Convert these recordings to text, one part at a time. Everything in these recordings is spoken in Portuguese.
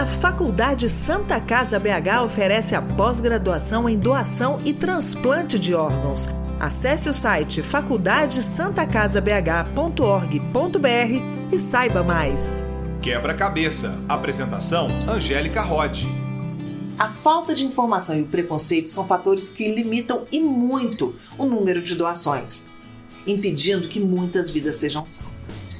A Faculdade Santa Casa BH oferece a pós-graduação em doação e transplante de órgãos. Acesse o site faculdadesantacasabh.org.br e saiba mais. Quebra-cabeça. Apresentação: Angélica Rod. A falta de informação e o preconceito são fatores que limitam e muito o número de doações, impedindo que muitas vidas sejam salvas.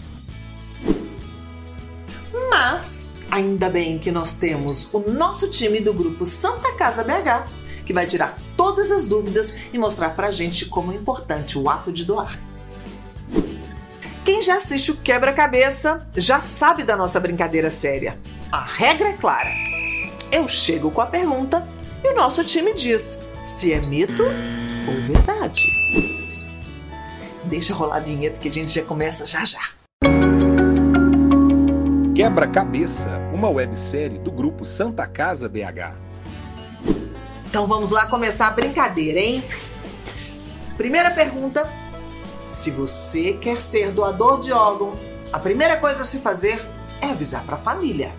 Ainda bem que nós temos o nosso time do grupo Santa Casa BH, que vai tirar todas as dúvidas e mostrar pra gente como é importante o ato de doar. Quem já assiste o quebra-cabeça já sabe da nossa brincadeira séria. A regra é clara. Eu chego com a pergunta e o nosso time diz se é mito ou verdade. Deixa rolar a vinheta que a gente já começa já já. Quebra-cabeça, uma websérie do grupo Santa Casa BH. Então vamos lá começar a brincadeira, hein? Primeira pergunta: se você quer ser doador de órgão, a primeira coisa a se fazer é avisar para a família.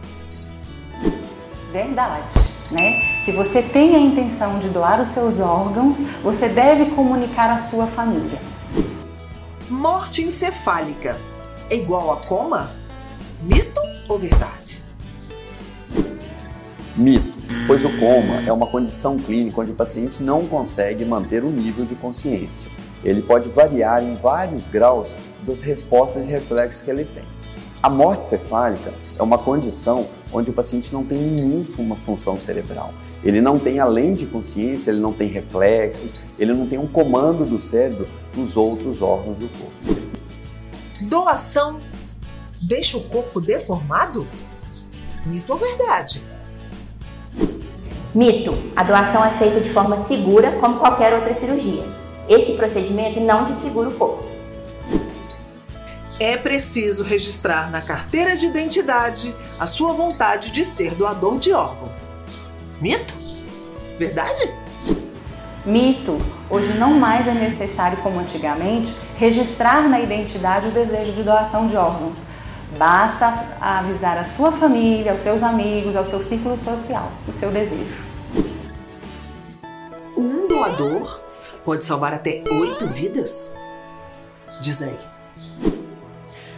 Verdade, né? Se você tem a intenção de doar os seus órgãos, você deve comunicar à sua família. Morte encefálica é igual a coma? Mito ou verdade? Mito, pois o coma é uma condição clínica onde o paciente não consegue manter o nível de consciência. Ele pode variar em vários graus das respostas de reflexo que ele tem. A morte cefálica é uma condição onde o paciente não tem nenhuma função cerebral. Ele não tem, além de consciência, ele não tem reflexos, ele não tem um comando do cérebro nos outros órgãos do corpo. Doação deixa o corpo deformado? Mito ou verdade? Mito: a doação é feita de forma segura, como qualquer outra cirurgia. Esse procedimento não desfigura o corpo. É preciso registrar na carteira de identidade a sua vontade de ser doador de órgão. Mito? Verdade? Mito. Hoje não mais é necessário, como antigamente, registrar na identidade o desejo de doação de órgãos. Basta avisar a sua família, aos seus amigos, ao seu círculo social, o seu desejo. Um doador pode salvar até oito vidas? Diz aí.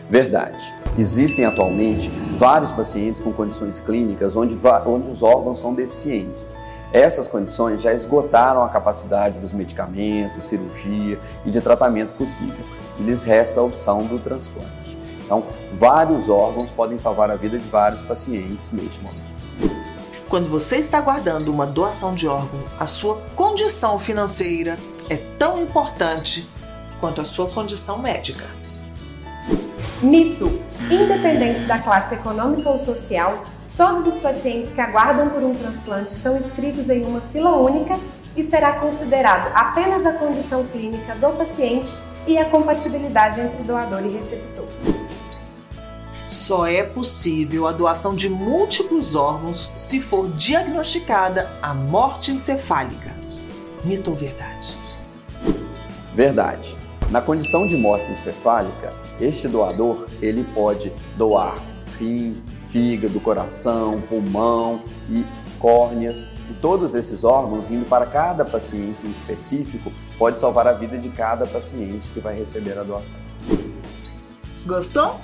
Verdade. Existem atualmente vários pacientes com condições clínicas onde, onde os órgãos são deficientes. Essas condições já esgotaram a capacidade dos medicamentos, cirurgia e de tratamento possível e lhes resta a opção do transplante. Então, vários órgãos podem salvar a vida de vários pacientes neste momento. Quando você está guardando uma doação de órgão, a sua condição financeira é tão importante quanto a sua condição médica. Mito: independente da classe econômica ou social, todos os pacientes que aguardam por um transplante são inscritos em uma fila única e será considerado apenas a condição clínica do paciente e a compatibilidade entre doador e receptor. Só é possível a doação de múltiplos órgãos se for diagnosticada a morte encefálica. Mito ou verdade? Verdade. Na condição de morte encefálica, este doador ele pode doar rim, fígado, coração, pulmão e córneas e todos esses órgãos indo para cada paciente em específico pode salvar a vida de cada paciente que vai receber a doação. Gostou?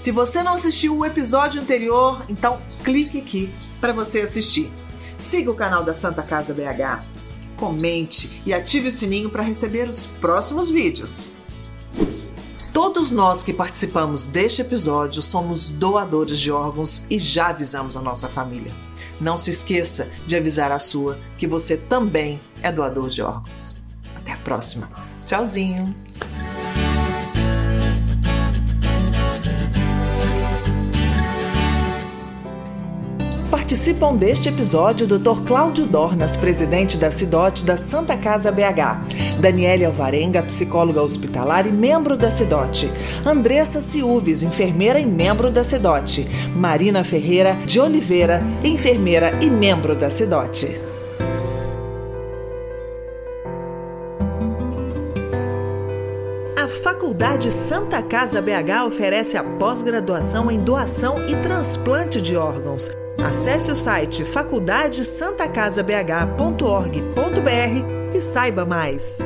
Se você não assistiu o episódio anterior, então clique aqui para você assistir. Siga o canal da Santa Casa BH, comente e ative o sininho para receber os próximos vídeos. Todos nós que participamos deste episódio somos doadores de órgãos e já avisamos a nossa família. Não se esqueça de avisar a sua que você também é doador de órgãos. Até a próxima. Tchauzinho. Participam deste episódio o Dr. Cláudio Dornas, presidente da CIDOT da Santa Casa BH, Daniela Alvarenga, psicóloga hospitalar e membro da CIDOT, Andressa Ciúves, enfermeira e membro da CIDOT, Marina Ferreira de Oliveira, enfermeira e membro da CIDOT. A Faculdade Santa Casa BH oferece a pós-graduação em doação e transplante de órgãos Acesse o site faculdadesantacasabh.org.br e saiba mais.